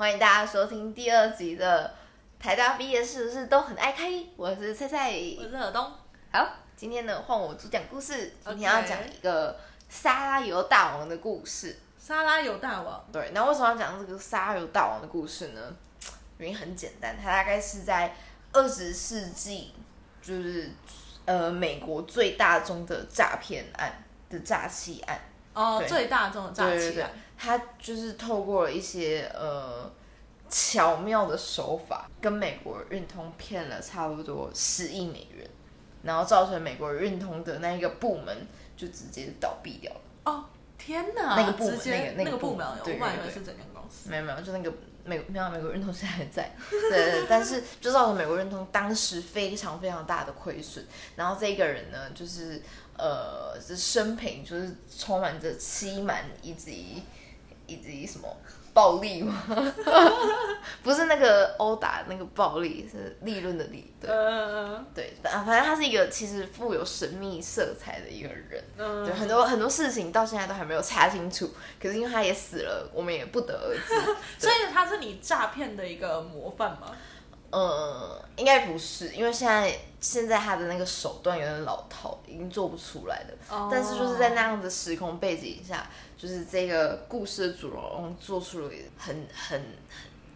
欢迎大家收听第二集的台大毕业是不是都很爱开？我是菜菜，我是尔东。好，今天呢换我主讲故事，今天要讲一个沙拉油大王的故事。沙拉油大王，对，那为什么要讲这个沙拉油大王的故事呢？原因很简单，它大概是在二十世纪，就是呃美国最大宗的诈骗案的诈欺案。哦，最大众的诈对对对，，他就是透过了一些呃巧妙的手法，跟美国运通骗了差不多十亿美元，然后造成美国运通的那一个部门就直接倒闭掉了。哦，天哪，那个部门那个那个部部门，对我本来以对对为是整间公司。没有没有，就那个美没有美国运通现在还在，对对对，但是就造成美国运通当时非常非常大的亏损。然后这个人呢，就是呃，这生平就是充满着欺瞒以及以及什么暴力吗？不是那个殴打那个暴力，是利润的利。对呃，对，反反正他是一个其实富有神秘色彩的一个人。嗯对，很多很多事情到现在都还没有查清楚，可是因为他也死了，我们也不得而知。所以他是你诈骗的一个模范吗？嗯，应该不是，因为现在现在他的那个手段有点老套，已经做不出来了。哦但是就是在那样的时空背景下，就是这个故事的主人公做出了很很，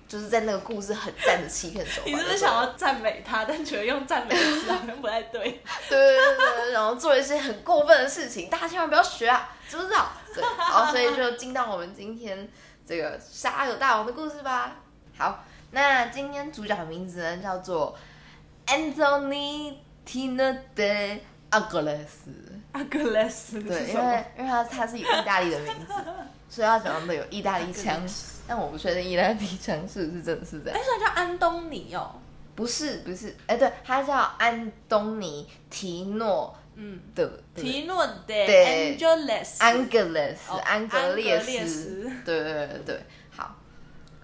就是在那个故事很赞的欺骗手法。你是不是想要赞美他，但觉得用赞美的词好像不太对？对对对对，然后做了一些很过分的事情，大家千万不要学啊，知不知道？对，好，所以就进到我们今天这个沙有大王的故事吧。好，那今天主角的名字呢叫做 Anthony Tino de Agles，阿格雷斯对，因为因为他他是有意大利的名字，所以他讲的有意大利腔，但我不确定意大利腔是不是真的。是这样哎，。所以叫安东尼哦。不是不是，哎，对，他叫安东尼提诺嗯，的的提诺的对。Angeles，安格列斯，对对对对，好，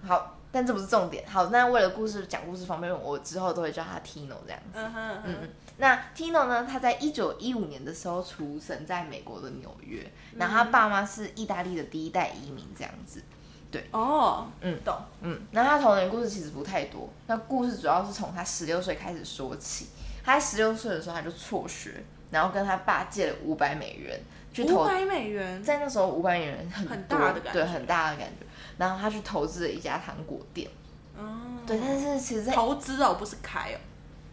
好，但这不是重点。好，那为了故事讲故事方便，我之后都会叫他 Tino 这样子。嗯哼嗯那 Tino 呢？他在一九一五年的时候出生在美国的纽约，然后他爸妈是意大利的第一代移民这样子。对哦，嗯懂。嗯，那他童年故事其实不太多，那故事主要是从他十六岁开始说起。他在十六岁的时候他就辍学，然后跟他爸借了五百美元去投五百美元，在那时候五百美元很很大的感觉对，很大的感觉。然后他去投资了一家糖果店，嗯，对，但是其实在投资哦，不是开哦。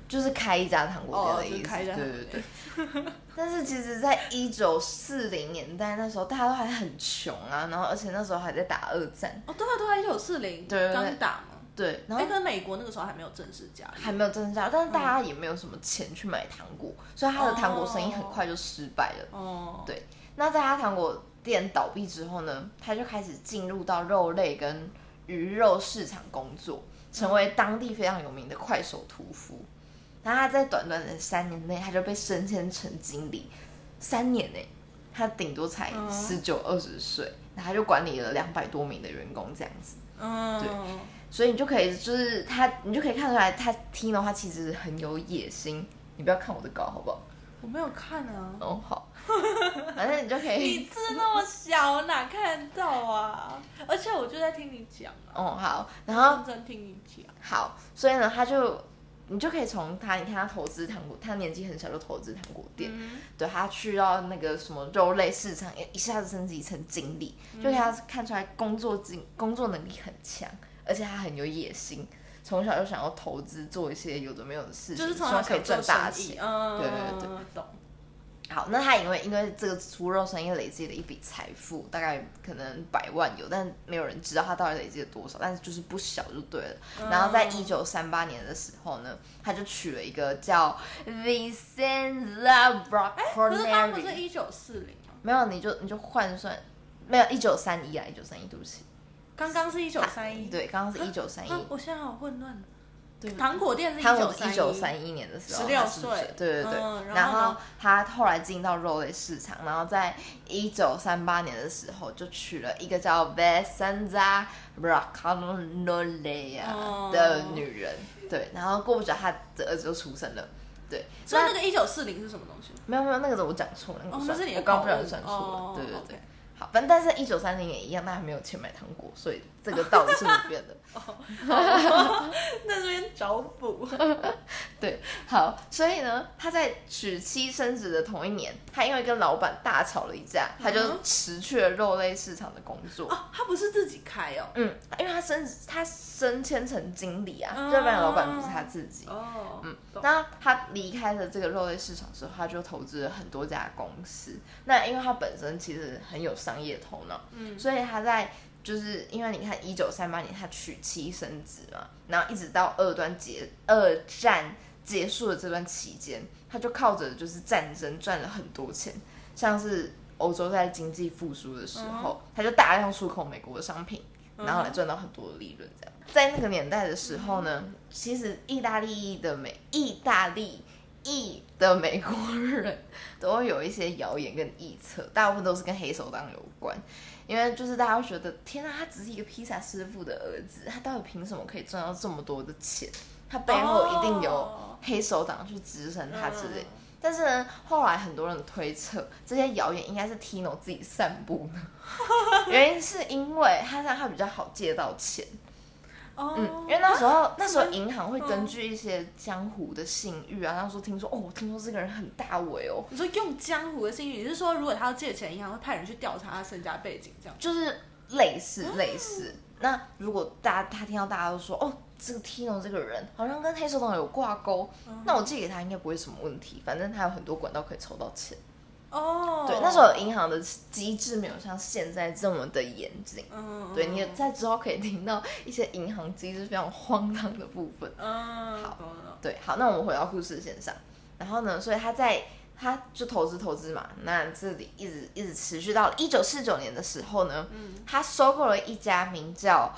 就是开一家糖果店的意思，对对对。但是其实，在一九四零年代那时候，大家都还很穷啊，然后而且那时候还在打二战，哦，对啊，对啊，一九四零刚打嘛。对，然哎，后跟美国那个时候还没有正式加入。还没有正式加，但是大家也没有什么钱去买糖果，所以他的糖果生意很快就失败了。哦，对那在他糖果店倒闭之后呢，他就开始进入到肉类跟鱼肉市场工作，成为当地非常有名的快手屠夫。然后他在短短的三年内，他就被升迁成经理。三年内，他顶多才嗯十九二十岁，然后他就管理了两百多名的员工这样子。嗯，对所以你就可以，就是他，你就可以看出来，他 Tino 他其实很有野心。你不要看我的稿好不好？我没有看啊。哦，好，反正你就可以。你字那么小，哪看得到啊？而且我就在听你讲啊，哦，好，然后认真听你讲。好，所以呢，他就你就可以从他，你看他投资糖果，他年纪很小就投资糖果店，嗯对他去到那个什么肉类市场，一下子升级成经理，就他看出来工作经工作能力很强，而且他很有野心，从小就想要投资做一些有的没有的事情，就是从希望可以赚大，钱。嗯，对对对懂。好，那他因为因为这个猪肉生意累积了一笔财富，大概可能百万有，但没有人知道他到底累积了多少，但是就是不小就对了。然后在一九三八年的时候呢，他就娶了一个叫 Vicenza 可是刚刚不是一九四零吗？没有你就你就换算，没有一九三一啊，一九三一，对不起，刚刚是一九三一，对，刚刚是一九三一。啊，我现在好混乱。对。糖果店是一一。九三一年的时候，16他是岁。对对对。嗯然然后他后来进到肉类市场，然后在一九三八年的时候就娶了一个叫 Vesanza Braccanolea 哦。的女人，对，然后过不久他的儿子就出生了，对，所以那个一九四零是什么东西？没有没有那个我讲错了，那个是你的我刚刚不小心算错了，哦对对对。好，反正但是一九三零年一样，他还没有钱买糖果，所以这个道理是不变的。哦那这边找补。对，好，所以呢，他在娶妻生子的同一年，他因为跟老板大吵了一架，他就辞去了肉类市场的工作。哦，他不是自己开哦。嗯，因为他升他升迁成经理啊，哦要不然老板不是他自己。哦，嗯，那他离开了这个肉类市场之后，他就投资了很多家公司。那因为他本身其实很有商业头脑，嗯。所以他在就是因为你看一九三八年他娶妻生子嘛，然后一直到二段结二战结束的这段期间，他就靠着就是战争赚了很多钱，像是欧洲在经济复苏的时候，他就大量出口美国的商品，然后来赚到很多的利润。这样，在那个年代的时候呢，其实意大利的美意大利裔的美国人都会有一些谣言跟臆测，大部分都是跟黑手党有关。因为就是大家会觉得，天啊，他只是一个披萨师傅的儿子，他到底凭什么可以赚到这么多的钱？他背后一定有哦黑手党去支撑他之类。嗯但是呢，后来很多人推测这些谣言应该是 Tino 自己散布的，原因是因为他让他比较好借到钱。哦，嗯，因为那时候那时候嗯银行会根据一些江湖的信誉啊，那时候听说哦，我听说这个人很大伟哦，你说用江湖的信誉，你是说如果他要借钱，银行会派人去调查他身家背景，这样？就是类似类似。那如果大家他听到大家都说哦，这个 Tino 这个人好像跟黑手党有挂钩，那我借给他应该不会什么问题，反正他有很多管道可以筹到钱。哦，对，那时候银行的机制没有像现在这么的严谨。嗯，对，你在之后可以听到一些银行机制非常荒唐的部分。嗯，好对，好，那我们回到故事线上。然后呢，所以他在他就投资投资嘛，那这里一直一直持续到一九四九年的时候呢，嗯他收购了一家名叫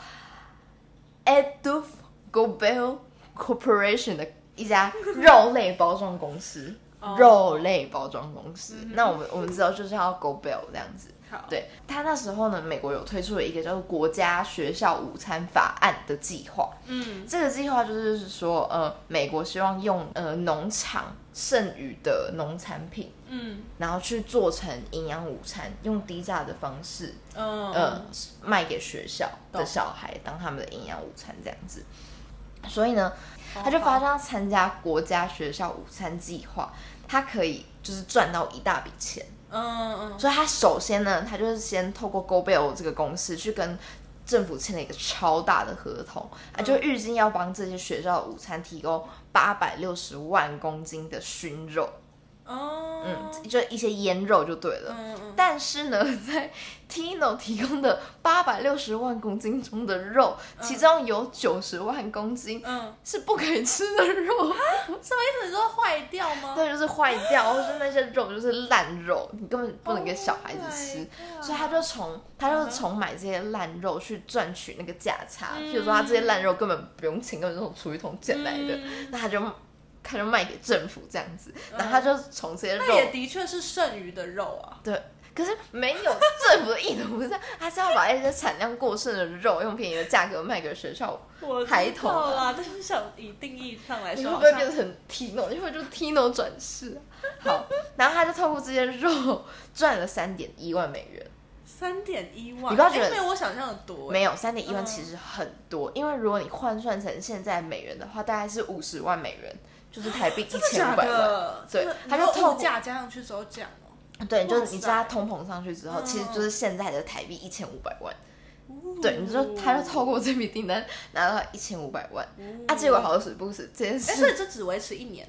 Edouf Gobel Corporation 的一家肉类包装公司。哦。肉类包装公司，那我们我们知道就是要 Go Bell 这样子。好，对他那时候呢，美国有推出了一个叫做国家学校午餐法案的计划。嗯。这个计划就是说，呃，美国希望用呃农场剩余的农产品，嗯。然后去做成营养午餐，用低价的方式，嗯。呃，卖给学校的小孩当他们的营养午餐这样子。所以呢，哦他就发现要参加国家学校午餐计划，他可以就是赚到一大笔钱。嗯嗯所以他首先呢，他就是先透过 GoBell 这个公司去跟政府签了一个超大的合同，啊，就预计要帮这些学校的午餐提供八百六十万公斤的熏肉，哦嗯，就一些腌肉就对了。嗯嗯但是呢，在 Tino 提供的八百六十万公斤中的肉，其中有九十万公斤嗯，是不可以吃的肉，什么意思？你说坏掉吗？对，就是坏掉，或是那些肉就是烂肉，你根本不能给小孩子吃。Oh 所以他就从他就从买这些烂肉去赚取那个价差，嗯譬如说他这些烂肉根本不用钱，根本就是从厨余桶捡来的，嗯那他就他就卖给政府这样子，然后他就从这些肉那也的确是剩余的肉啊。对。可是没有政府的意图不是，他是要把一些产量过剩的肉用便宜的价格卖给学校。我抬头啊但是想以定义上来说，你会不会变成 Tino？你会就 Tino 转世啊？好，然后他就透过这些肉赚了三点一万美元。三点一万，你不要觉得哎没有我想象的多欸。没有三点一万嗯其实很多，因为如果你换算成现在美元的话，大概是五十万美元，就是台币 一千五百万。对他就透价加上去之后这样哦。对，就是你加通膨上去之后，嗯其实就是现在的台币一千五百万。哦对，你就他就透过这笔订单拿到一千五百万，啊，结果好死不死这件哎，所以事，这只维持一年，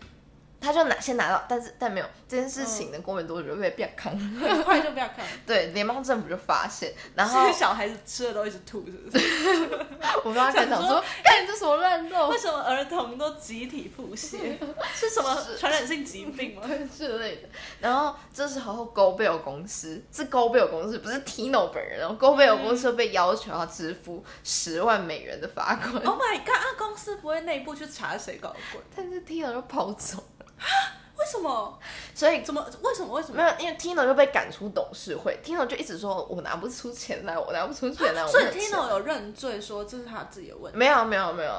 他就拿先拿到，但是但没有这件事情呢，过没多久就被变康，很快就不要看。对，联邦政府就发现，然后这些小孩子吃了都一直吐，是不是？我不知道该讲想说说，看你这什么乱肉为，什么儿童都集体腹泻？是什么传染性疾病吗？之类的。然后这时候 GoBell 公司是 GoBell 公司，不是 Tino 本人哦。GoBell 公司被要求要支付十万美元的罚款，Oh my god！啊，公司不会内部去查谁搞鬼？但是 Tino 就跑走了。为什么？所以怎么？为什么？为什么？没有，因为 Tino 就被赶出董事会，Tino 就一直说我拿不出钱来，我拿不出钱来，我所以 Tino 有认罪说这是他自己的问题。没有没有没有，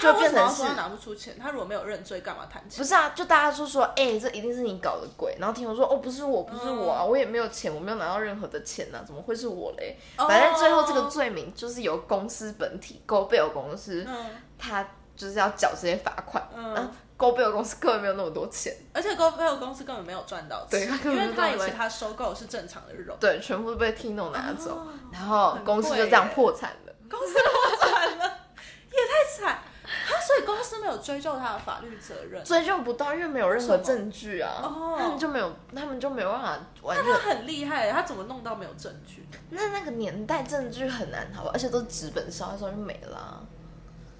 就变成是说拿不出钱？他如果没有认罪，干嘛谈钱？不是啊？就大家就说，哎、这一定是你搞的鬼。然后 Tino 说，哦，不是我，不是我嗯啊，我也没有钱，我没有拿到任何的钱呐、怎么会是我嘞？哦反正最后这个罪名就是由公司本体 GoBell 公司，嗯他就是要缴这些罚款。然后嗯，GoBell 公司根本没有那么多钱，而且 GoPro 公司根本没有赚到钱，对因为他以为他收购是正常的肉，对，全部都被 Tino 拿走，哦然后公司就这样破产了。公司破产了，也太惨。他所以公司没有追究他的法律责任，追究不到，因为没有任何证据啊，哦他们就没有，他们就没有办法完全那他很厉害，他怎么弄到没有证据？那那个年代证据很难好吧，而且都是纸本烧一烧就没了啊、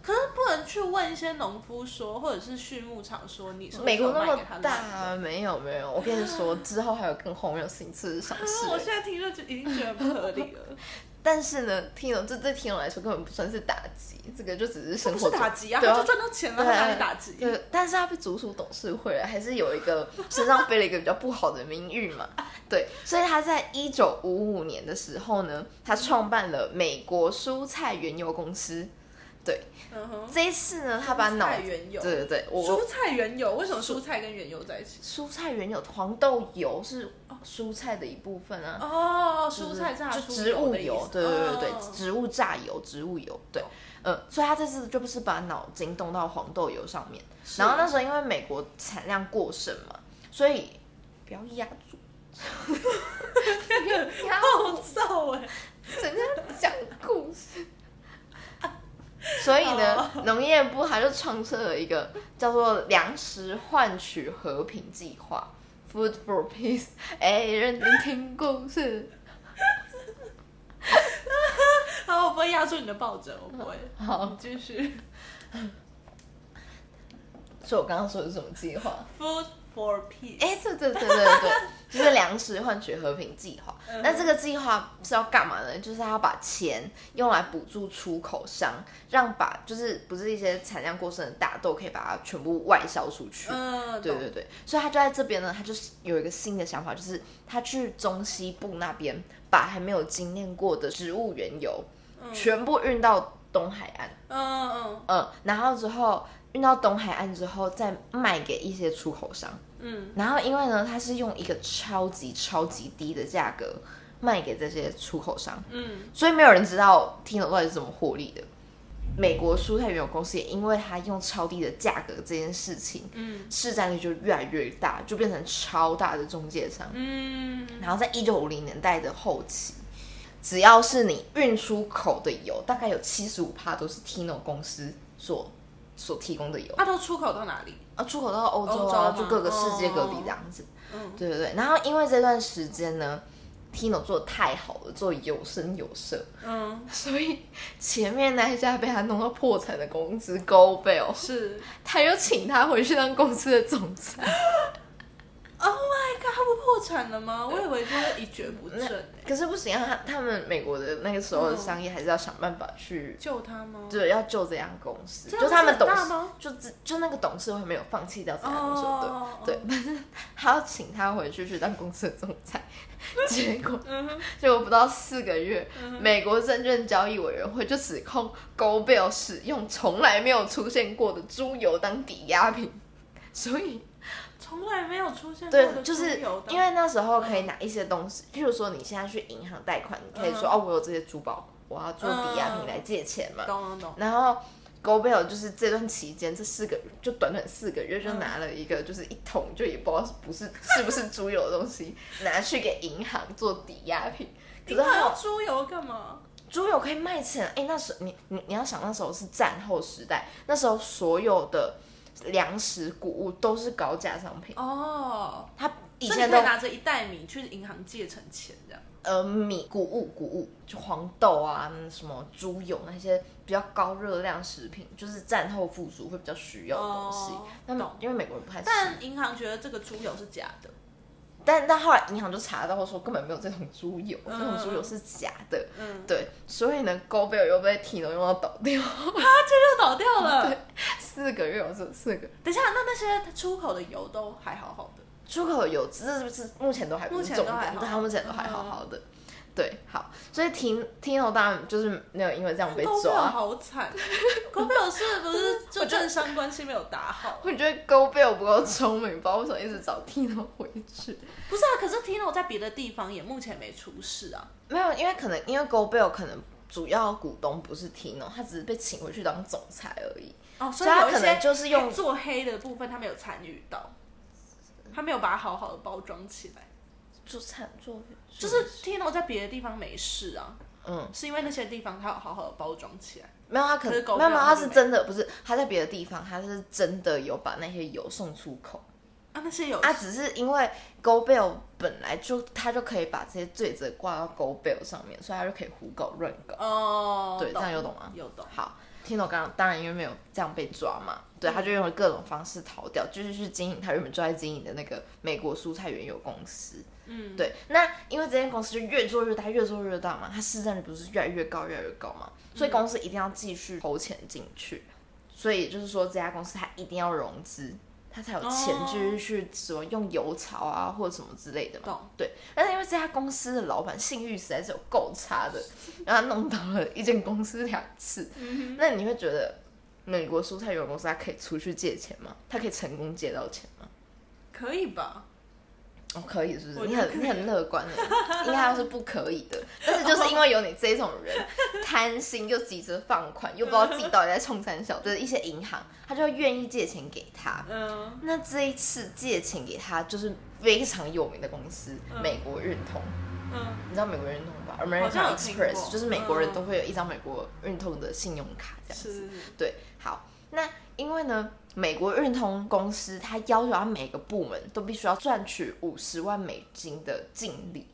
可是不能去问一些农夫说，或者是畜牧场说，你说美国那么大没有没有，我跟你说，之后还有更荒谬的事情是上市啊我现在听就已经觉得不合理了。但是呢，Tino 这对 Tino 来说根本不算是打击，这个就只是生活中是打击啊，对他就赚到钱了，哪里打击？对，但是他被逐出董事会了，还是有一个身上背了一个比较不好的名誉嘛。对，所以他在一九五五年的时候呢，他创办了美国蔬菜原油公司。对，嗯哼，这一次呢，他把脑原油。对对对，我蔬菜原油？为什么蔬菜跟原油在一起？蔬菜原油黄豆油是蔬菜的一部分啊。哦，蔬菜榨出就植物油对对对对，哦。植物榨油、植物油，对。懂，嗯，所以他这次就不是把脑筋动到黄豆油上面，然后那时候因为美国产量过剩嘛，所以不要压住，压好燥哎，人家讲故事。所以呢，农业部他就创设了一个叫做“粮食换取和平计划 ”（Food for Peace）。哎，认真听故事。好，我不会压住你的抱枕，我不会。好继续。所以我刚刚说的是什么计划？Food for peace。哎，对对对对对，就是粮食换取和平计划。嗯那这个计划是要干嘛呢？就是他要把钱用来补助出口商，让把就是不是一些产量过剩的大豆可以把它全部外销出去。嗯，对对对，所以他就在这边呢，他就是有一个新的想法，就是他去中西部那边把还没有精炼过的植物原油、全部运到东海岸。嗯嗯嗯，然后之后运到东海岸之后，再卖给一些出口商。嗯，然后因为呢，它是用一个超级超级低的价格卖给这些出口商，嗯所以没有人知道 Tino 到底是怎么获利的。美国蔬菜原油公司也因为它用超低的价格这件事情，嗯市占率就越来越大，就变成超大的中介商。嗯，然后在一九五零年代的后期，只要是你运出口的油，大概有七十五帕都是 Tino 公司所所提供的油。它都出口到哪里？啊，出口到欧洲啊，就各个世界各地这样子。嗯对对对。然后因为这段时间呢，Tino 做的太好了，做得有声有色，嗯，所以前面那一家被他弄到破产的公司 Go Bell，是。他又请他回去当公司的总裁。Oh my god，他不破产了吗？我以为就是一蹶不振可是不行啊，他他们美国的那个时候的商业还是要想办法去。救他吗？对，要救这家公司，就他们董事就只就那个董事会没有放弃掉这家公司，哦对对，但是他要请他回去去当公司的总裁，结果结果不到四个月，美国证券交易委员会就指控 Go Bell 使用从来没有出现过的猪油当抵押品，所以从来没有出现过对，就是因为那时候可以拿一些东西，譬如说你现在去银行贷款，你可以说、嗯哦，我有这些珠宝，我要做抵押品来借钱嘛，懂懂懂，然后。Go Bell 就是这段期间，这四个就短短四个月就拿了一个，就是一桶就也不知道是不是是不是猪油的东西，拿去给银行做抵押品。可你还是后要猪油干嘛？猪油可以卖钱，哎、那时你你你要想那时候是战后时代，那时候所有的粮食谷物都是高价商品，哦，他以前都拿着一袋米去银行借成钱这样。呃米谷物谷物就黄豆啊什么猪油那些比较高热量食品，就是战后复苏会比较需要的东西哦。那、么因为美国人不太吃，但银行觉得这个猪油是假的，但但后来银行就查到说根本没有这种猪油，嗯这种猪油是假的。嗯，对，所以呢，Go Bell 又被 Tino 用到倒掉。啊，这就倒掉了。对四个月，我说四个。等一下，那那些出口的油都还好好的，出口油，这是不是目前都还不目是重点？前都还好对，他目前都还好好的。对，好，所以 Tino 当然就是没有因为这样被抓。好惨，高贝尔是不是 就政商关系没有打好？我觉得 Go Bill 不够聪明，不知道为什么一直找 Tino 回去。不是啊，可是 Tino 在别的地方也目前没出事啊。没有，因为可能因为 Go Bill 可能主要股东不是 Tino，他只是被请回去当总裁而已。哦，所以他可能就是用做黑的部分，他没有参与到，他没有把它好好的包装起来。做产做就是 Tino 在别的地方没事啊，嗯，是因为那些地方他有好好的包装起来。没有他可能没有没有，他是真的不是他在别的地方，他是真的有把那些油送出口。啊，那些油啊，只是因为 Go Bell 本来就他就可以把这些罪责挂到 Go Bell 上面，所以他就可以胡搞乱搞。哦，对，这样有懂吗？有懂。好，Tino 刚刚当然因为没有这样被抓嘛，对，他就用了各种方式逃掉，就是去经营他原本就在经营的那个美国蔬菜原油公司。嗯，对，那因为这间公司就越做越大，越做越大嘛，它市占率不是越来越高，越来越高嘛，所以公司一定要继续投钱进去。所以就是说，这家公司它一定要融资，它才有钱哦继续去什么用油槽啊或者什么之类的嘛。懂。对，但是因为这家公司的老板信誉实在是有够差的，让他弄倒了一间公司两次。嗯那你会觉得美国蔬菜原油公司它可以出去借钱吗？它可以成功借到钱吗？可以吧？哦，可以是不是？你很你很乐观的，应该要是不可以的。但是就是因为有你这种人，贪心又急着放款，又不知道自己到底在冲三小的一些银行，他就愿意借钱给他。嗯，那这一次借钱给他就是非常有名的公司，嗯美国运通。嗯，你知道美国运通吧好？American Express 就是美国人嗯都会有一张美国运通的信用卡这样子。是是是。对，好，那因为呢，美国运通公司它要求它每个部门都必须要赚取五十万美金的净利，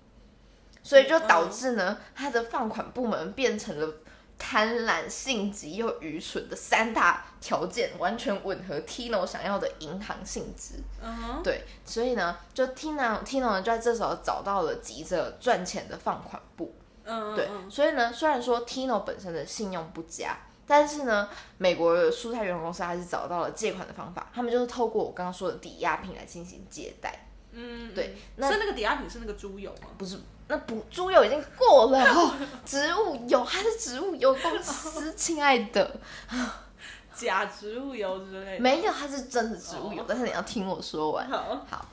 所以就导致呢，它的放款部门变成了贪婪、性急又愚蠢的三大条件，完全吻合 Tino 想要的银行性质。嗯哼，对，所以呢，就 Tino Tino 呢就在这时候找到了急着赚钱的放款部。嗯，对，嗯所以呢，虽然说 Tino 本身的信用不佳，但是呢，美国的蔬菜原油公司还是找到了借款的方法，他们就是透过我刚刚说的抵押品来进行借贷。嗯，对嗯那那个抵押品是那个猪油吗？不是，那不猪油已经过了哦，植物油它是植物油公司，亲爱的，假植物油之类的。没有，它是真的植物油，哦但是你要听我说完。好，好，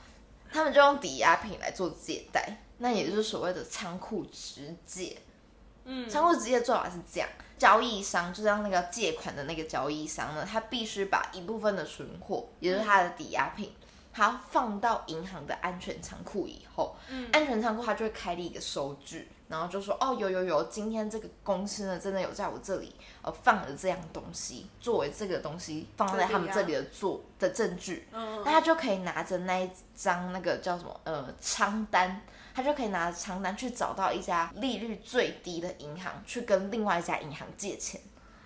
他们就用抵押品来做借贷，那也就是所谓的仓库直借。嗯，仓库直接做法是这样：交易商就是让那个借款的那个交易商呢，他必须把一部分的存货，也就是他的抵押品，他放到银行的安全仓库以后，嗯。安全仓库他就会开立一个收据，然后就说哦，有有有，今天这个公司呢真的有在我这里呃放了这样东西，作为这个东西放在他们这里的做的证据，嗯。那他就可以拿着那一张那个叫什么呃仓单，他就可以拿着仓单去找到一家利率最低的银行，去跟另外一家银行借钱。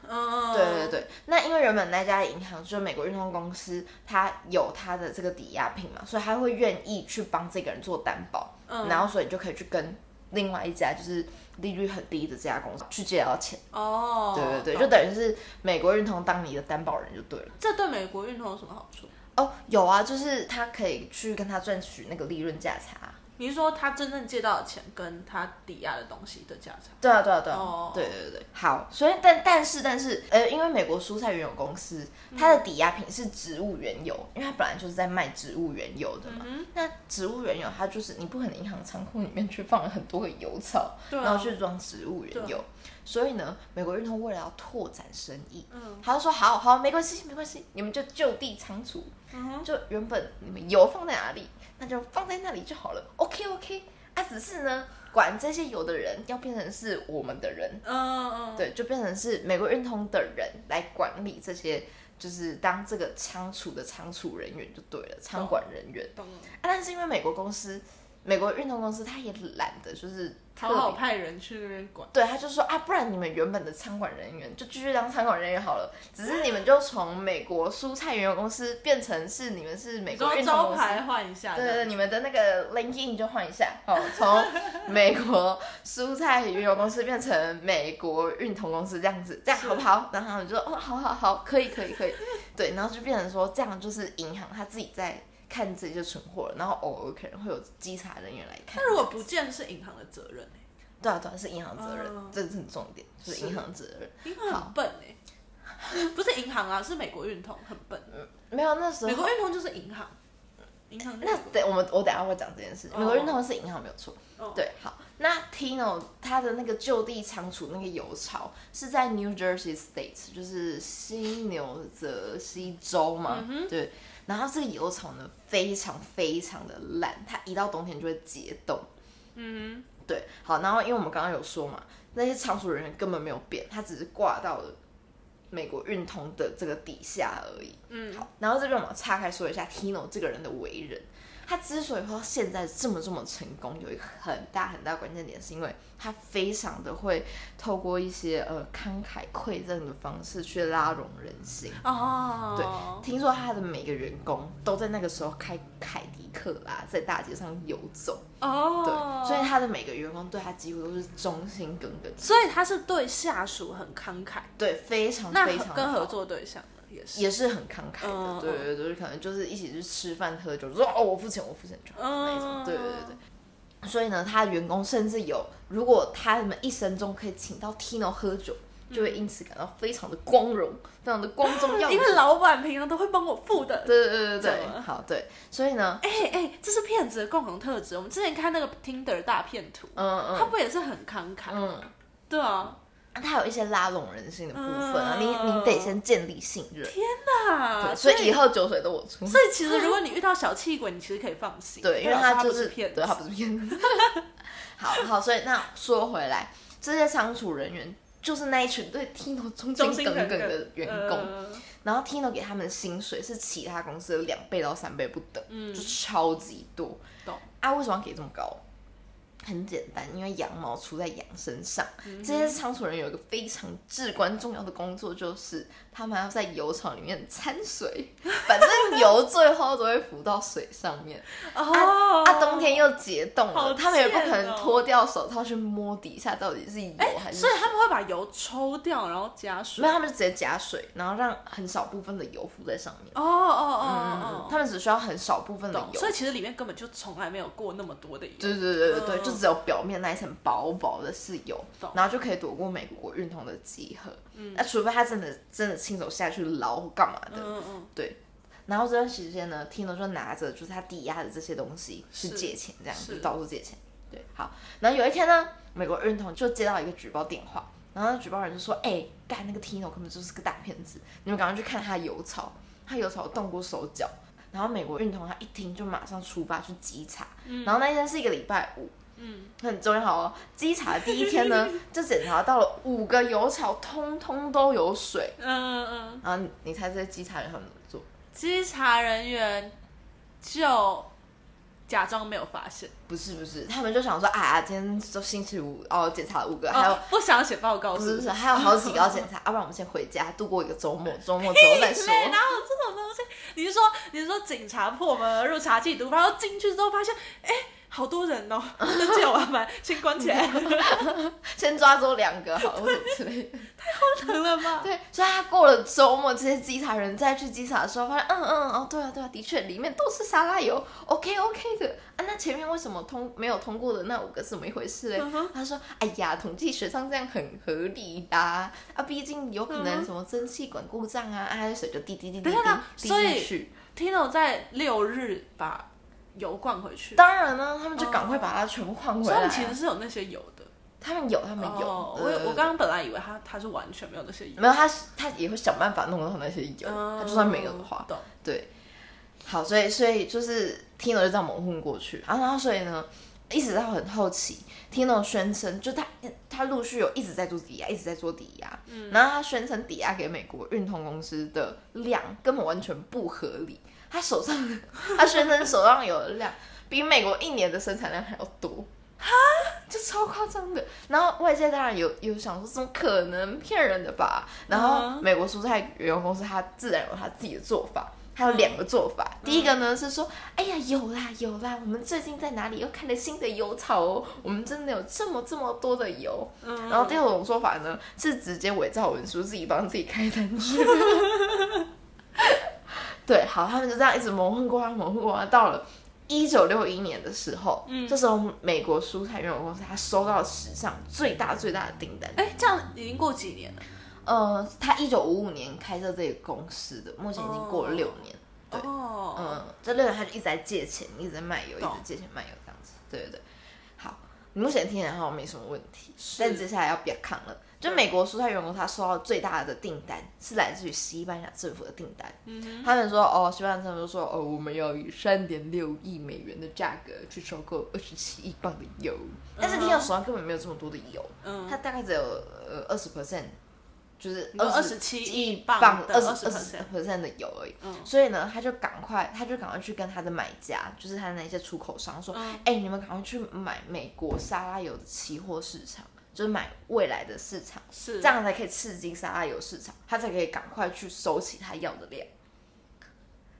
嗯，对对对，那因为原本那家银行就是美国运通公司，它有它的这个抵押品嘛，所以他会愿意去帮这个人做担保，嗯然后所以你就可以去跟另外一家就是利率很低的这家公司去借到钱。哦，对对对，就等于是美国运通当你的担保人就对了。这对美国运通有什么好处？哦，有啊，就是他可以去跟他赚取那个利润价差。你是说他真正借到的钱跟他抵押的东西的价差？对啊，对啊，对啊，哦对对对，好，所以但但是但是，呃，因为美国蔬菜原油公司它的抵押品是植物原油，因为它本来就是在卖植物原油的嘛。嗯那植物原油它就是你不可能银行仓库里面去放了很多个油草，对啊。然后去装植物原对油，所以呢，美国运通为了要拓展生意，嗯。他就说好好没关系没关系，你们就就地仓储，嗯哼，就原本你们油放在哪里，那就放在那里就好了。OK OK，啊，只是呢，管这些有的人要变成是我们的人，嗯嗯，对，就变成是美国运通的人来管理这些，就是当这个仓储的仓储人员就对了，仓管人员。啊，但是因为美国公司，美国运动公司他也懒得就是特讨好。派人去那边管。对，他就说啊，不然你们原本的餐馆人员就继续当餐馆人员好了，只是你们就从美国蔬菜原油公司变成是你们是美国运动公司，牌换一下，对对对，你们的那个 LinkedIn 就换一下，哦，从美国蔬菜原油公司变成美国运通公司这样子，这样好不好？然后他们就说哦，好好好，可以可以可以，对对，然后就变成说这样就是银行他自己在看自己就存货，然后偶尔可能会有稽查人员来看。那如果不见是银行的责任、欸、对啊对啊，是银行责任，嗯这是很重点，就是是银行责任。银行很笨哎、不是银行啊，是美国运通很笨。没有那时候美国运通就是银行，银行就是那对，我们我等下会讲这件事。情美国运通是银行没有错。哦对，好，那 Tino 他的那个就地仓储那个油槽是在 New Jersey State，就是新牛泽西州嘛。嗯对，然后这个油槽呢非常非常的烂，它一到冬天就会结冻。嗯对，好，然后因为我们刚刚有说嘛，那些仓储人员根本没有变，他只是挂到了美国运通的这个底下而已。嗯好，然后这边我们岔开说一下 Tino 这个人的为人。他之所以会到现在这么这么成功，有一个很大很大关键点，是因为他非常的会透过一些呃慷慨馈赠的方式去拉拢人心。哦，对，听说他的每个员工都在那个时候开凯迪克拉在大街上游走，哦，对，所以他的每个员工对他几乎都是忠心耿耿，所以他是对下属很慷慨，对，非常非常好跟合作对象呢也是，也是很慷慨的，嗯对对对，就是可能就是一起去吃饭喝酒，就说哦我付钱我付钱就好那种，嗯对对对对。所以呢，他的员工甚至有，如果他们一生中可以请到 Tino 喝酒，就会因此感到非常的光荣，非常的光宗耀祖。因为老板平常都会帮我付的。对对对对对，好对，所以呢，哎哎、这是骗子的共同特质。我们之前看那个 Tinder 大骗图，嗯嗯他不也是很慷慨？嗯，对啊，他有一些拉拢人心的部分啊，嗯你你得先建立信任，天哪，所以以后酒水都我出。所以其实如果你遇到小气鬼，你其实可以放心，对，因为他就不是骗子，对他不是骗子。好好，所以那说回来，这些仓储人员就是那一群对 Tino 忠忠心耿耿的员工，呃然后 Tino 给他们的薪水是其他公司的两倍到三倍不等，嗯就超级多。懂啊，为什么要给这么高？很简单，因为羊毛出在羊身上。嗯这些仓储人有一个非常至关重要的工作，就是他们要在油厂里面掺水，反正油最后都会浮到水上面。哦啊，冬天又结冻好了，他们也不可能脱掉手套去摸底下到底是油还是水。所以他们会把油抽掉，然后加水。没有，他们就直接加水，然后让很少部分的油浮在上面。哦哦嗯哦哦他们只需要很少部分的。油所。以其实里面根本就从来没有过那么多的油。对对对对对，嗯就只有表面那一层薄薄的是油，然后就可以躲过美国运通的集合。那、除非他真的真的亲手下去捞或干嘛的，嗯嗯对。然后这段时间呢，Tino 就拿着就是他抵押的这些东西去借钱，这样是子到处借钱。对，好。然后有一天呢，美国运通就接到一个举报电话，然后那举报人就说：“哎、干那个 Tino 根本就是个大骗子，你们赶快去看他油槽，他油槽动过手脚。”然后美国运通他一听就马上出发去稽查，然后那一天是一个礼拜五，嗯，很重要哦。稽查的第一天呢，就检查到了五个油槽通通都有水。嗯嗯嗯，然后你你猜这些稽查人他们怎么做？稽查人员就假装没有发现，不是不是，他们就想说啊，今天就星期五哦，检查了五个，还有、哦不想写报告，不是不是？还有好几个要检查，要、不然我们先回家度过一个周末，周末之后再说。哪有这种东西？你是说你是说警察破门而入查缉毒，然后进去之后发现，哎、好多人哦，那借我们先关起来，先抓走两个好了，或者之类的。能了吧？对，所以他过了周末，这些稽查人再去稽查的时候，发现，嗯嗯哦，对啊对啊，的确里面都是沙拉油，OK OK 的啊。那前面为什么通没有通过的那五个是怎么一回事嘞？他说，哎呀，统计学上这样很合理啦，啊，毕竟有可能什么蒸汽管故障啊，啊，水就滴滴滴滴滴所以。Tino 在六日把油灌回去，当然呢，他们就赶快把它全部换回来啊。所以他们其实是有那些油的。他们有，他们有。哦我我刚刚本来以为他他是完全没有那些油，没有他，他也会想办法弄到那些油。嗯他就算没有的话，懂对，好，所以所以就是 Tino 就这样蒙混过去，啊然后所以呢，一直到很后期，Tino 宣称，就他他陆续有一直在做抵押，一直在做抵押，嗯然后他宣称抵押给美国运通公司的量根本完全不合理，他手上 他宣称手上有的量比美国一年的生产量还要多。哈就超夸张的，然后外界当然有有想说，怎么可能骗人的吧？然后嗯美国蔬菜原油公司它自然有它自己的做法，它有两个做法。第一个呢是说，哎呀有啦有啦，我们最近在哪里又看了新的油槽哦，我们真的有这么这么多的油。嗯然后第二种说法呢是直接伪造文书，自己帮自己开单据。对，好，他们就这样一直蒙混过关，蒙混过关，到了一九六一年的时候，嗯这时候美国蔬菜原油公司他收到史上最大最大的订单。哎，这样已经过几年了？呃，他一九五五年开设这个公司的，目前已经过了六年。对哦，嗯，这六年他就一直在借钱，一直在卖油，一直借钱卖油这样子。对对对，好，你目前听起来好像没什么问题，但接下来要别抗了。就美国蔬菜员工，他收到最大的订单是来自于西班牙政府的订单。嗯，他们说，哦，西班牙政府说，哦，我们要以三点六亿美元的价格去收购二十七亿磅的油，但是听到手上根本没有这么多的油，嗯，它大概只有呃二十 percent，就是二十七亿亿磅的二十二十 percent 的油而已。嗯。所以呢，他就赶快，他就赶快去跟他的买家，就是他的那些出口商说，嗯。哎、你们赶快去买美国沙拉油的期货市场，就是买未来的市场，是这样才可以刺激沙拉油市场，他才可以赶快去收起他要的量。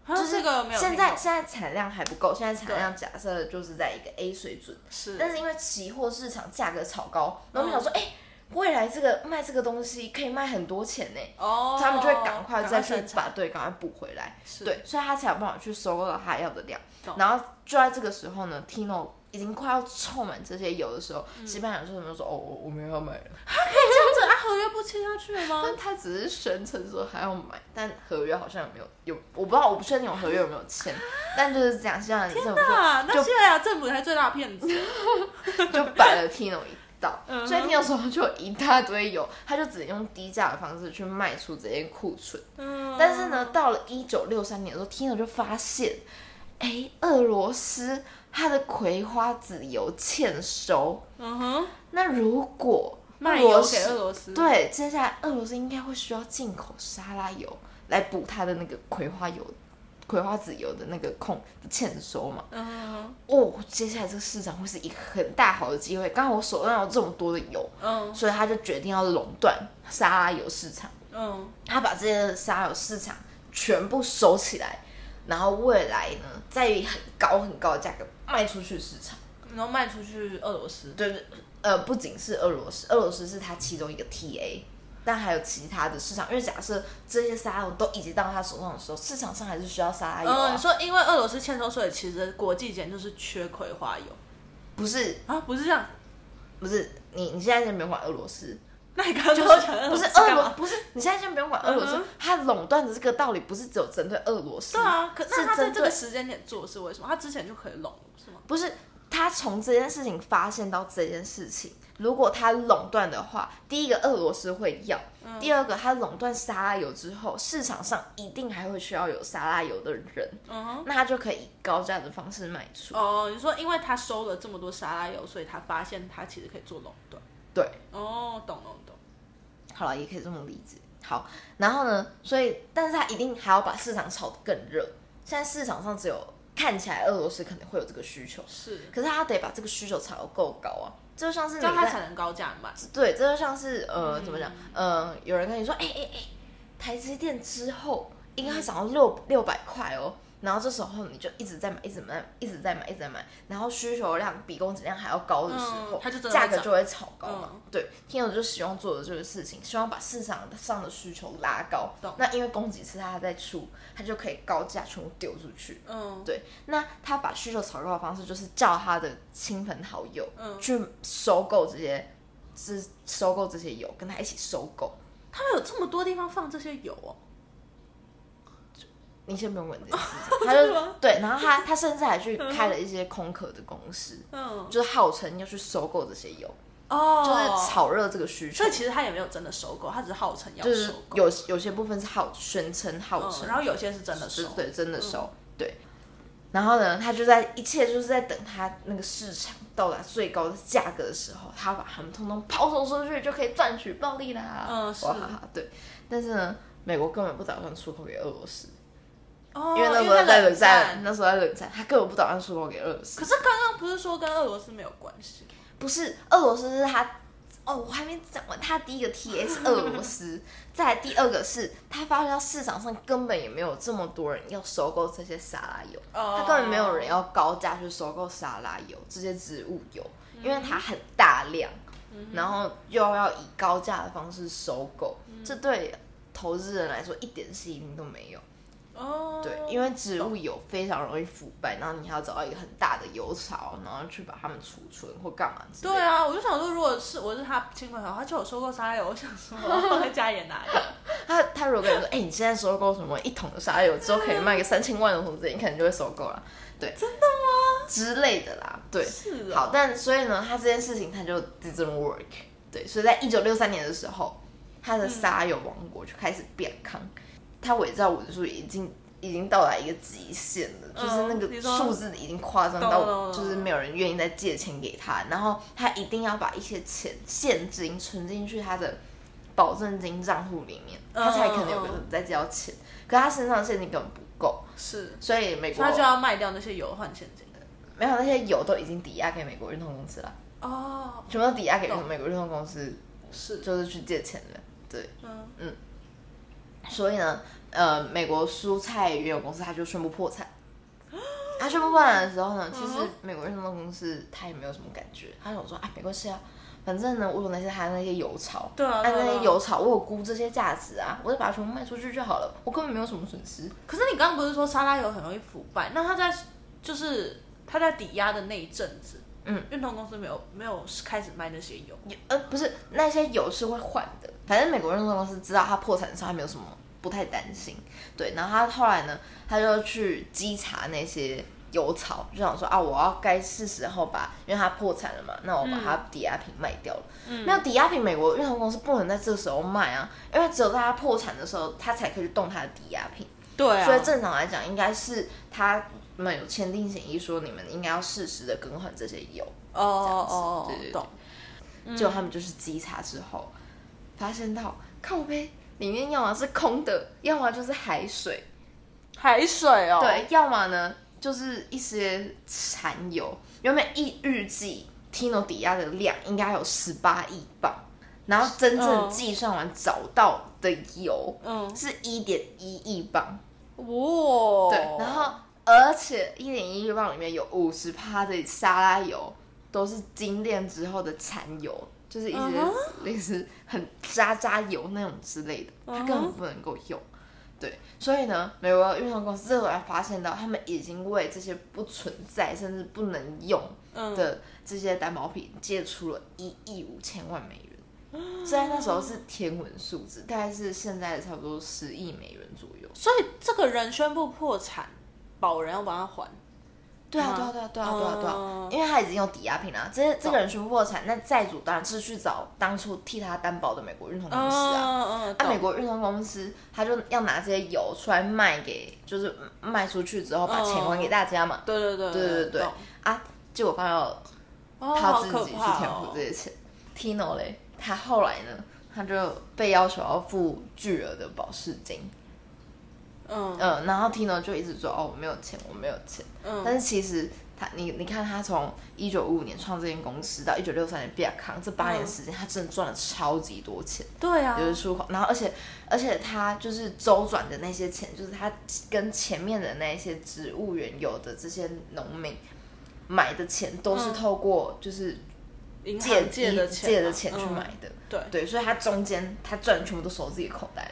就就是现在现在产量还不够，现在产量假设就是在一个 A 水准，是，但是因为期货市场价格炒高，然后我们想说，嗯哎、未来这个卖这个东西可以卖很多钱呢，哦，他们就会赶快再去把对赶快补回来，是对，所以他才有办法去收购到他要的量。然后就在这个时候呢，Tino 已经快要凑满这些油的时候，嗯西班牙说什么说哦，我我没有要买了，这样子啊，合约不签下去了吗？但他只是声称说还要买，但合约好像没有有，我不知道，我不确定有合约有没有签，但就是这样，西班牙政府那西班牙政府才是最大的骗子。就摆了 Tino 一道，嗯所以 Tino 手上就一大堆油，他就只能用低价的方式去卖出这些库存。嗯，但是呢，到了一九六三年的时候，Tino 就发现，哎，俄罗斯它的葵花籽油欠收。嗯哼，那如果卖油给俄罗斯对，接下来俄罗斯应该会需要进口沙拉油来补它的那个葵花油、葵花籽油的那个空欠收嘛。嗯哼，哦，接下来这个市场会是一个很大好的机会。刚好我手上有这么多的油，嗯所以他就决定要垄断沙拉油市场。嗯，他把这些沙拉油市场全部收起来，然后未来呢，再以很高很高的价格卖出去市场。然后卖出去俄罗斯。对对，呃，不仅是俄罗斯，俄罗斯是它其中一个 TA，但还有其他的市场。因为假设这些沙拉油都已经到他手上的时候，市场上还是需要沙拉油啊。嗯，你说因为俄罗斯欠收，所以其实国际间就是缺葵花油不是啊？不是这样？不是，你你现在先不用管俄罗斯，那你刚刚不是？俄罗不是，你现在先不用管俄罗斯嗯哼，它垄断的这个道理不是只有针对俄罗斯，对啊，可是那他在这个时间点做是为什么？他之前就可以垄是吗？不是他从这件事情发现到这件事情，如果他垄断的话，第一个俄罗斯会要，嗯第二个他垄断沙拉油之后，市场上一定还会需要有沙拉油的人，嗯哼。那他就可以以高价的方式卖出。哦，你说因为他收了这么多沙拉油，所以他发现他其实可以做垄断。对，哦，懂懂懂。好了，也可以这么理解。好，然后呢，所以但是他一定还要把市场炒得更热。现在市场上只有看起来俄罗斯可能会有这个需求，是，可是他得把这个需求炒得够高啊。这就像是你这样他在才能高价卖。对，这就像是呃，嗯怎么讲？呃，有人跟你说，哎哎哎，台积电之后应该会涨到六六百块哦。然后这时候你就一直在买，一直买，一直在买，一直在买，然后需求量比供给量还要高的时候，价格就会炒高嘛。嗯对，天友就希望做的这个事情，希望把市场上的需求拉高懂。那因为供给是他在出，他就可以高价全部丢出去。嗯，对，那他把需求炒高的方式就是叫他的亲朋好友，嗯去收购这些，是收购这些油，跟他一起收购。他们有这么多地方放这些油哦。你先不用问这件事情，他就对，然后他他甚至还去开了一些空壳的公司，嗯，就是号称要去收购这些油，哦，就是炒热这个需求所以。其实他也没有真的收购，他只是号称要就是收购。有有些部分是号宣称号嗯，称，然后有些是真的收。对，真的收，对。然后呢，他就在一切就是在等他那个市场到达最高的价格的时候，他要把他们通通抛售出去，就可以赚取暴利啦。嗯是哇哈哈，对。但是呢，美国根本不打算出口给俄罗斯，哦，因为那时候在冷冷战，。那时候在冷战，他根本不打算出口给俄罗斯。可是刚刚不是说跟俄罗斯没有关系？不是俄罗斯是他哦，我还没讲完，他第一个是俄罗斯，再来第二个是他发现到市场上根本也没有这么多人要收购这些沙拉油，哦他根本没有人要高价去收购沙拉油这些植物油，因为它很大量，然后又要以高价的方式收购，这对投资人来说一点吸引力都没有。哦，对，因为植物油非常容易腐败，然后你还要找到一个很大的油槽，然后去把它们储存或干嘛之类的。对啊，我就想说，如果是我是他亲朋好友，他叫我收购沙拉油，我想说我要放在家里哪里？他他如果跟你说，哎、你现在收购什么一桶的沙拉油之后可以卖个三千万的什么之类，你可能就会收购了。对，真的吗？之类的啦，对。是哦好，但所以呢，他这件事情他就 didn't work。对，所以在一九六三年的时候，他的沙拉油王国就开始变康，他伪造文书已经已经到达一个极限了，嗯就是那个数字已经夸张到，就是没有人愿意再借钱给他，然后他一定要把一些钱现金存进去他的保证金账户里面，嗯他才可能有可能再交钱。可他身上的现金根本不够，是，所以美国他就要卖掉那些油换现金。没有那些油都已经抵押给美国运通公司了，哦，全部都抵押给美国运通公司，是，就是去借钱的。对，嗯。嗯，所以呢，呃，美国蔬菜原有公司它就宣布破产。他宣布破产的时候呢，其实嗯美国运通公司他也没有什么感觉，他想说啊，没关系啊，反正呢，我有那些他那些油草，对啊，按那对啊些油草，我有估这些价值啊，我就把它全部卖出去就好了，我根本没有什么损失。可是你刚刚不是说沙拉油很容易腐败？那他在就是他在抵押的那一阵子，嗯，运通公司没有没有开始卖那些油。也呃，不是那些油是会换的，反正美国运通公司知道他破产的时候，他没有什么不太担心，对。然后他后来呢，他就去稽查那些油槽，就想说啊，我要该是时候把，因为他破产了嘛，那我把他抵押品卖掉了。嗯没有抵押品，美国运通公司不能在这时候卖啊，因为只有在他破产的时候，他才可以去动他的抵押品。对啊，所以正常来讲，应该是他们有签订协议，说你们应该要适时的更换这些油。哦哦哦子对对，对懂。结果他们就是稽查之后，发现到靠杯里面要么是空的，要么就是海水，海水哦，对，要么呢就是一些残油。原本一预计 Tino 抵押的量应该有十八亿磅，然后真正嗯计算完找到的油嗯，是一点一亿磅。哇，对，然后而且一点一亿磅里面有五十趴的沙拉油都是精炼之后的残油，就是一些嗯 类似很渣渣油那种之类的，它根本不能够用。对，所以呢，美国运通公司这会发现到，他们已经为这些不存在甚至不能用嗯的这些担保品借出了一亿五千万美元，虽然那时候是天文数字，大概是现在的差不多十亿美元左右。所以这个人宣布破产，保人要帮他还。对啊，对啊，对啊，对啊，对啊，对啊嗯，因为他已经有抵押品啦。这这个人宣布破产，那债主当然是去找当初替他担保的美国运通公司啊。嗯嗯，那、美国运通公司他就要拿这些油出来卖给，就是卖出去之后把钱还给大家嘛。对对对对对对懂啊，结果刚好哦，他自己去填补哦这些钱。Tino 嘞，他后来呢，他就被要求要付巨额的保释金。嗯嗯，然后 Tino 就一直说哦，我没有钱，我没有钱。嗯，但是其实他，你你看他从一九五五年创这间公司到一九六三年比亚康这八年时间，他真的赚了超级多钱，对啊，就是出口。然后而且而且他就是周转的那些钱，就是他跟前面的那些植物园有的这些农民买的钱，都是嗯透过就是借借的钱嘛，借的钱去嗯买的。对，对，所以他中间他赚的全部都收自己的口袋。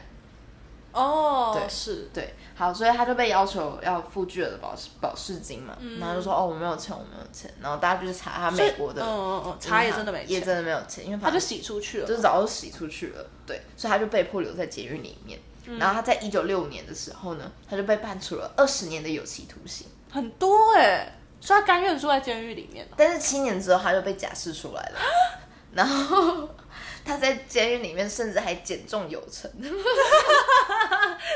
哦，对是，对，好，所以他就被要求要付巨额的保释保释金嘛，嗯。然后就说哦我没有钱，我没有钱，然后大家就去查他美国的嗯嗯嗯，查也真的没钱，也真的没有钱，因为他就洗出去了，就是早就洗出去了，对，所以他就被迫留在监狱里面。嗯。然后他在一九六五年的时候呢，他就被判处了二十年的有期徒刑，很多哎，所以他甘愿住在监狱里面。哦但是七年之后他就被假释出来了，然后他在监狱里面甚至还减重有成，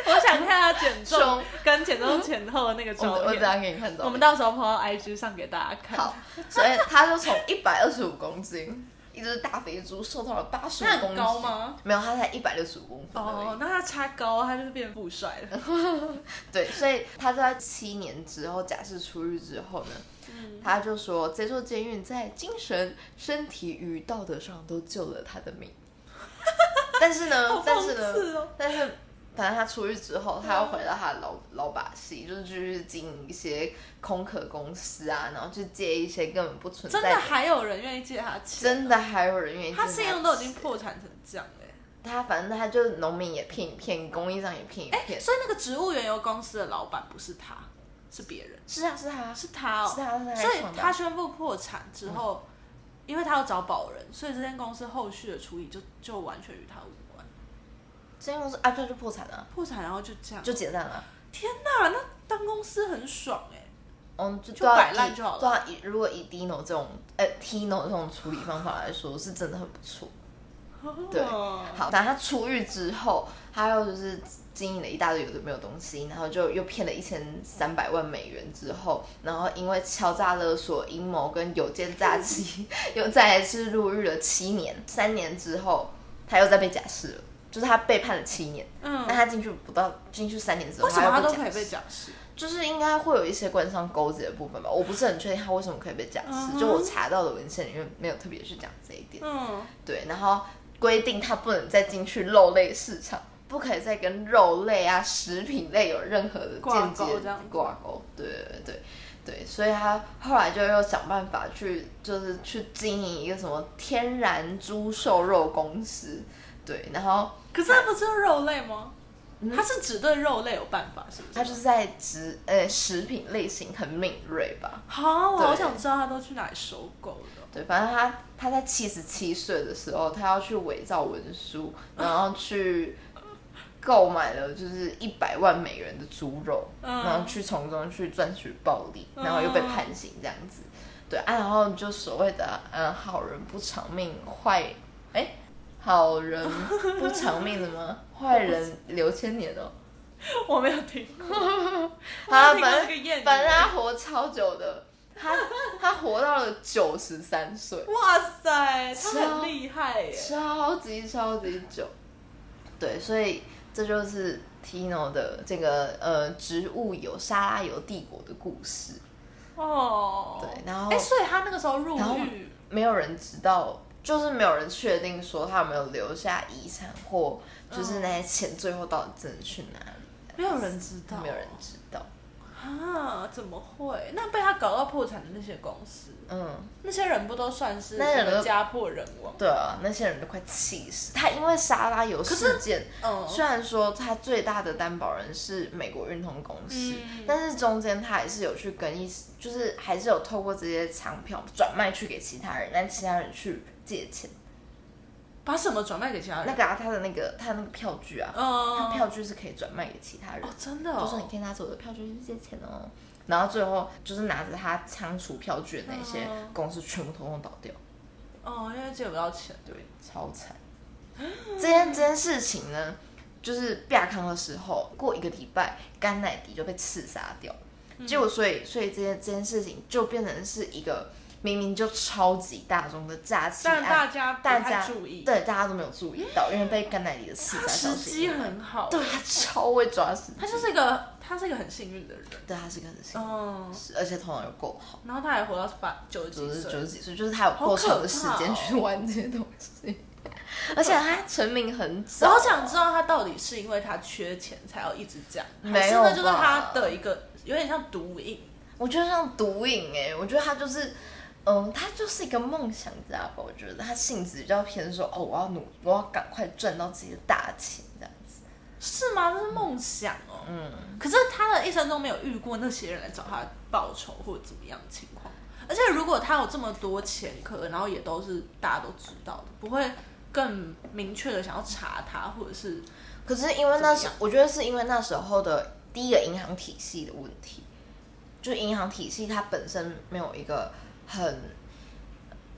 我想看他减重跟减重前后的那个我照片，我等下给你看到，我们到时候抛到 IG 上给大家看。好，所以他就从一百二十五公斤，一只大肥猪瘦到了八十五公斤，高吗？没有，他才一百六十五公分。哦，那他差高，他就是变富帅了。对，所以他在七年之后假释出狱之后呢，嗯他就说这座监狱在精神、身体与道德上都救了他的命。但是呢 好，但是呢哦，但是反正他出狱之后，他又回到他的老老把戏，就是继续经营一些空壳公司啊，然后去借一些根本不存在真的还有人愿意借他钱？真的还有人愿意。他信用都已经，破产成这样哎。他反正他就是农民也骗一骗，供应商也骗一哎、骗。所以那个植物园油公司的老板不是他，是别人，是啊是他是他哦。是他是他，所以他宣布破产之后，因为他要找保人，所以这间公司后续的处理就就完全与他无关。这间公司啊，对，就破产了，破产然后就这样，就解散了。天哪，那当公司很爽哎、嗯，就摆烂就好了对啊，以如果以 Dino 这种呃 Tino 这种处理方法来说，是真的很不错。对哦好，反正他出狱之后，他又就是经营了一大堆有的没有东西，然后就又骗了一千三百万美元之后，然后因为敲诈勒索、阴谋跟有奸诈欺，又再一次入狱了七年。三年之后，他又再被假释了，就是他被判了七年。嗯那，他进去不到进去三年之后，为什么都可以被假释？就是应该会有一些官商勾结的部分吧，我不是很确定他为什么可以被假释嗯就我查到的文献里面没有特别去讲这一点。嗯，对，然后规定他不能再进去肉类市场，不可以再跟肉类啊、食品类有任何的间接挂钩。对对对对，所以他后来就又想办法去，就是去经营一个什么天然猪瘦肉公司。对，然后可是他不是肉类吗？他是只对肉类有办法，是不是？他就是在食呃食品类型很敏锐吧。好，我好想知道他都去哪里收购的。对，反正他他在七十七岁的时候，他要去伪造文书，然后去购买了就是一百万美元的猪肉，嗯然后去从中去赚取暴利，然后又被判刑这样子。对啊，然后就所谓的嗯好人不长命，坏哎好人不长命的吗？坏人留千年哦。我没有听过，啊，我听过反正反正他活超久的，他他活到了九十三岁。哇塞，他超很厉害耶！超级超级久。对，所以这就是 Tino 的这个呃植物油沙拉油帝国的故事。哦，对，然后哎，所以他那个时候入狱，没有人知道，就是没有人确定说他有没有留下遗产或就是那些钱最后到底真的去哪里，没有人知道，没有人知道。啊？怎么会？那被他搞到破产的那些公司，嗯，那些人不都算是那些人都家破人亡？对啊，那些人都快气死。他因为沙拉油事件，嗯，虽然说他最大的担保人是美国运通公司，嗯但是中间他还是有去跟一，就是还是有透过这些仓票转卖去给其他人，让其他人去借钱。把什么转卖给其他人？那个啊，他的那个他的那个票据啊，他嗯，票据是可以转卖给其他人，哦，真的就是你哦，可以拿走我的票据去借钱哦。然后最后就是拿着他仓储票据的那些嗯公司全部通通倒掉，哦，因为借不到钱，对，超惨。这件这件事情呢，就是亚康的时候，过一个礼拜，甘乃迪就被刺杀掉。嗯结果，所以所以这件这件事情就变成是一个明明就超级大众的假期但，大家大家注意，对大家都没有注意到，因为被甘乃迪的刺他杀消时机息影响很好，对他超会抓时机，他就是一个他是一个很幸运的人，对他是一个很幸运嗯，是而且头脑又够好，然后他还活到八九十就是几岁，九十几岁，就是他有够长的时间去玩这些东西，而且他成名很我早，好想知道他到底是因为他缺钱才要一直这样，还没有是那就是他的一个有点像毒瘾，我觉得像毒瘾哎，我觉得他就是，嗯，他就是一个梦想家吧。我觉得他性质比较偏说，哦，我要努，我要赶快赚到自己的大钱这样子。是吗？这是梦想哦。嗯，可是他的一生中没有遇过那些人来找他报仇或者怎么样的情况。而且如果他有这么多前科，然后也都是大家都知道的，不会更明确的想要查他，或者是可是因为那时我觉得是因为那时候的第一个银行体系的问题，就是银行体系它本身没有一个很。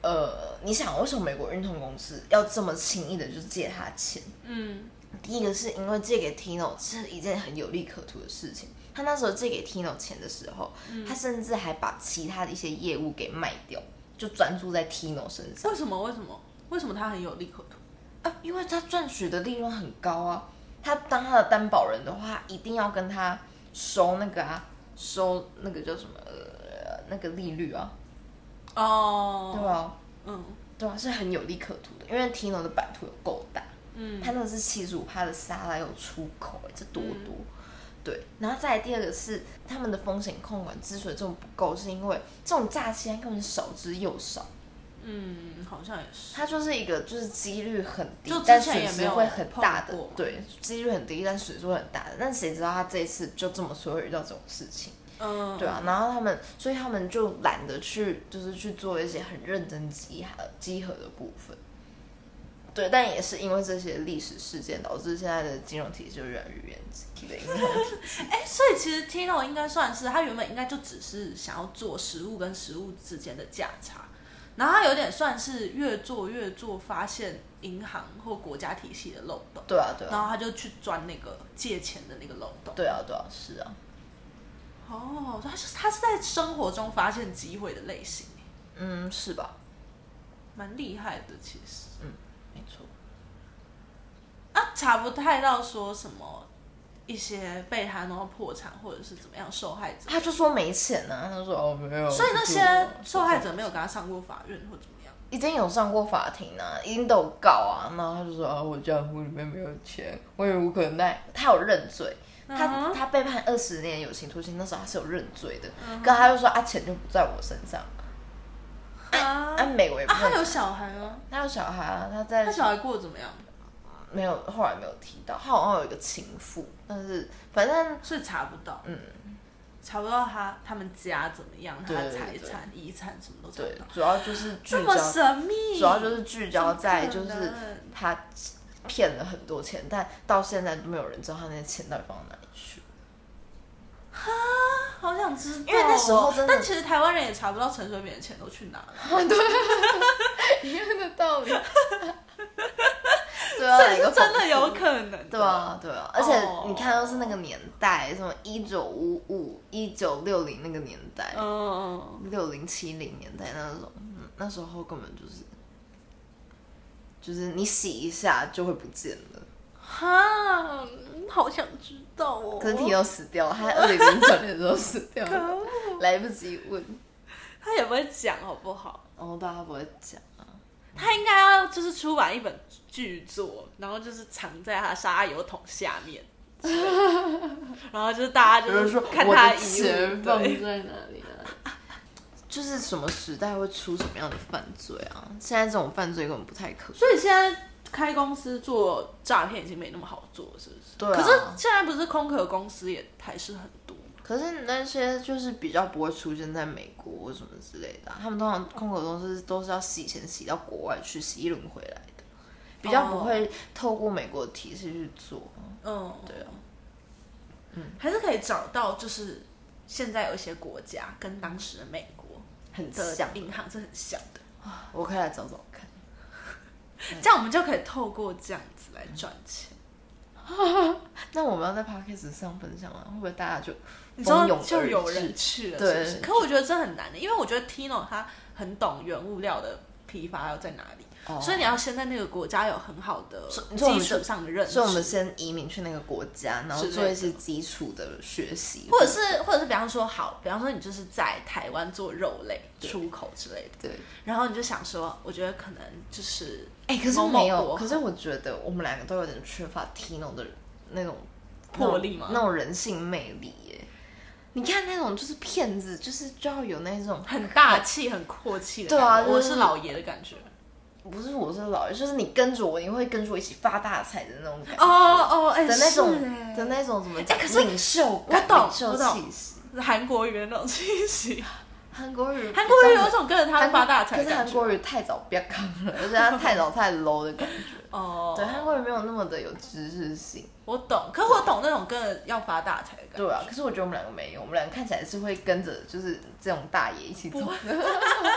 呃，你想为什么美国运通公司要这么轻易的就借他钱？嗯第一个是因为借给 Tino 是一件很有利可图的事情。他那时候借给 Tino 钱的时候，他甚至还把其他的一些业务给卖掉，就专注在 Tino 身上为什么？为什么？为什么他很有利可图？啊，因为他赚取的利润很高啊。他当他的担保人的话，一定要跟他收那个啊，收那个叫什么呃那个利率啊，哦，对啊，嗯对啊，是很有利可图的，因为 Tino 的版图有够大。嗯，他那个是七十五趴的沙拉有出口、哎，这多多。对，然后再来第二个是他们的风险控管之所以这么不够，是因为这种诈欺案根本少之又少。嗯，好像也是。它就是一个就是几率很低，但损失会很大的，对，几率很低，但损失会很大的。但谁知道他这一次就这么说会遇到这种事情？嗯，对啊，然后他们，所以他们就懒得去，就是去做一些很认真集合集合的部分。对，但也是因为这些历史事件，导致现在的金融体系就越来越严谨的银行体哎、所以其实 Tino 应该算是他原本应该就只是想要做实物跟实物之间的价差，然后他有点算是越做越做，发现银行或国家体系的漏洞，对啊，对啊，然后他就去钻那个借钱的那个漏洞。对啊，对啊，是啊，哦，他是他是在生活中发现机会的类型，嗯，是吧？蛮厉害的其实。嗯没错。啊，查不太到说什么一些被他弄到破产或者是怎么样受害者，他就说没钱呢、他说哦没有，所以那些受害者没有跟他上过法院或怎么样。已经有上过法庭啊，已经都有告啊，然后他就说啊，我账户里面没有钱，我也无可奈。他有认罪，他、他被判二十年有期徒刑，那时候他是有认罪的，嗯可他就说啊，钱就不在我身上。啊。啊，美国也不啊，认他有小孩吗？他有小孩啊，他在他小孩过得怎么样？没有后来没有提到，他好像有一个情妇，但是反正是查不到，嗯，查不到他他们家怎么样，他财产、遗产什么都查不到，，对主要就是聚这么焦，神秘，主要就是聚焦在就是他骗了很多钱，但到现在都没有人知道他那些钱到底放到哪里去。哈？好想知道哦，因为那时候真的但其实台湾人也查不到陈水扁的钱都去哪了，对一样的道理。对啊，这个是真的有可能，对啊，对啊，而且哦。你看，都是那个年代，什么一九五五、一九六零那个年代，嗯，六零七零年代那种，嗯，那时候根本就是，就是你洗一下就会不见了。哈，好想知道哦。可是婷都死掉了，他二零零九年的时候死掉了，来不及问。他也不会讲好不好？哦，大家不会讲啊。他应该要就是出版一本巨作，然后就是藏在他的沙油桶下面 然后就是大家就是说看他我的遗物，放，在哪里啊？就是什么时代会出什么样的犯罪啊？现在这种犯罪根本不太可。所以现在开公司做诈骗已经没那么好做了，是不是？对啊可是现在不是空壳公司也还是很多，可是那些就是比较不会出现在美国或什么之类的啊、他们通常空壳公司都是要洗钱洗到国外去洗一轮回来的，比较不会透过美国的体系去做。嗯，对啊，还是可以找到，就是现在有一些国家跟当时的美国很的像，银行是很像的，我可以来找找看。这样我们就可以透过这样子来赚钱。那我们要在 podcast 上分享吗？会不会大家就你蜂拥而说就有至人去了，对是不是？可我觉得这很难的，因为我觉得 Tino 他很懂原物料的批发要在哪里，哦。所以你要先在那个国家有很好的基础上的认识，所以我们先移民去那个国家，然后之类做一些基础的学习，或者是或者是比方说好，比方说你就是在台湾做肉类出口之类的，对。然后你就想说，我觉得可能就是哎、可是某某没有，国可是我觉得我们两个都有点缺乏 Tino 的那种魄力嘛那种那种人性魅力耶。你看那种就是骗子，就是就要有那种很大气、很阔气的对感觉，啊就是我是老爷的感觉。不是我是老爷，就是你跟着我，你会跟着我一起发大财的那种感觉。哦哦，哎、的那种的那种怎么讲？哎可是领袖感，我懂领袖我懂气息。韩国语的那种气息，韩国语，韩国语有一种跟着他韩发大财可是。韩国语太早不要看了，而且他太早太 low 的感觉。哦，对，韩国语没有那么的有知识性。我懂，可是我懂那种跟着要发大财的感觉。对啊，可是我觉得我们两个没有，我们两个看起来是会跟着就是这种大爷一起走的，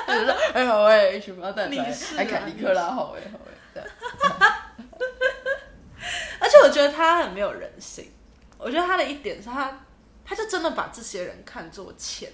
就是说哎好哎，一起发大财，你是啊还凯迪克拉好哎好哎这样。而且我觉得他很没有人性。我觉得他的一点是他，他就真的把这些人看作钱，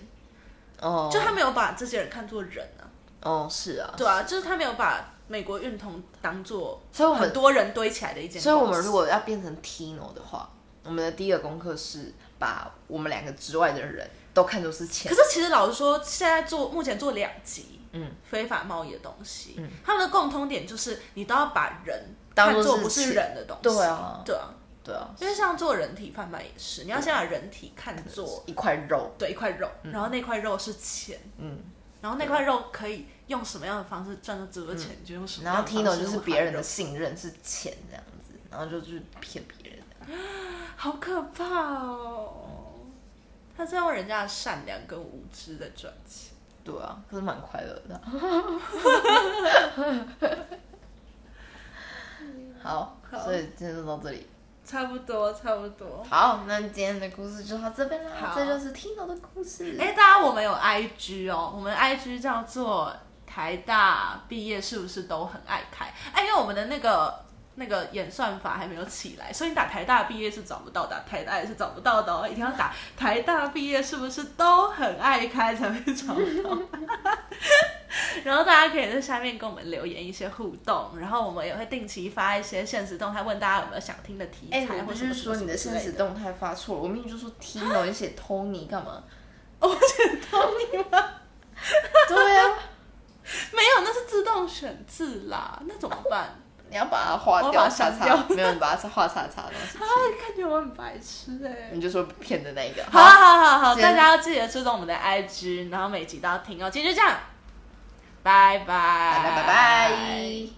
哦，就他没有把这些人看作人啊。哦是啊，对啊，就是他没有把美国运通当做所以很多人堆起来的一间公司。所以我们如果要变成 Tino 的话，我们的第一个功课是把我们两个之外的人都看作是钱。可。是其实老实说，现在做目前做两集，嗯，非法贸易的东西，嗯，他们的共通点就是你都要把人看作不是人的东西，对啊。对啊，对啊，因为像做人体贩卖也是，你要先把人体看作一块肉，对一块肉，然后那块肉是钱，嗯，然后那块肉可以用什么样的方式赚到这么多钱，就用什么然后样的方式 Tino 就是别人的信任是钱这样子，然后就去骗别人。好可怕哦！他是用人家的善良跟无知在赚钱。对啊，可是蛮快乐的。好，好所以今天就到这里。差不多，差不多。好，那今天的故事就到这边啦。好这就是 Tino 的故事。哎、大家，我们有 IG 哦，我们 IG 叫做台大毕业是不是都很爱开？哎，因为我们的那个那个演算法还没有起来，所以你打台大毕业是找不到，打台大也是找不到的哦，一定要打台大毕业是不是都很爱开才会找到。然后大家可以在下面跟我们留言一些互动，然后我们也会定期发一些现实动态，问大家有没有想听的题哎、材，我不或什么是说你的现实动态发错了，我明明就说 Tino，你写 Tony 干嘛？我写 Tony 吗？对啊，没有，那是自动选字啦，那怎么办？你要把它划掉，叉叉，没有你把它画叉叉的东西，啊，看起来我很白痴哎、你就说骗的那个。好好好好，今天大家要记得追踪我们的 IG，然后每集都要听哦。今天就这样，拜拜，拜拜拜拜。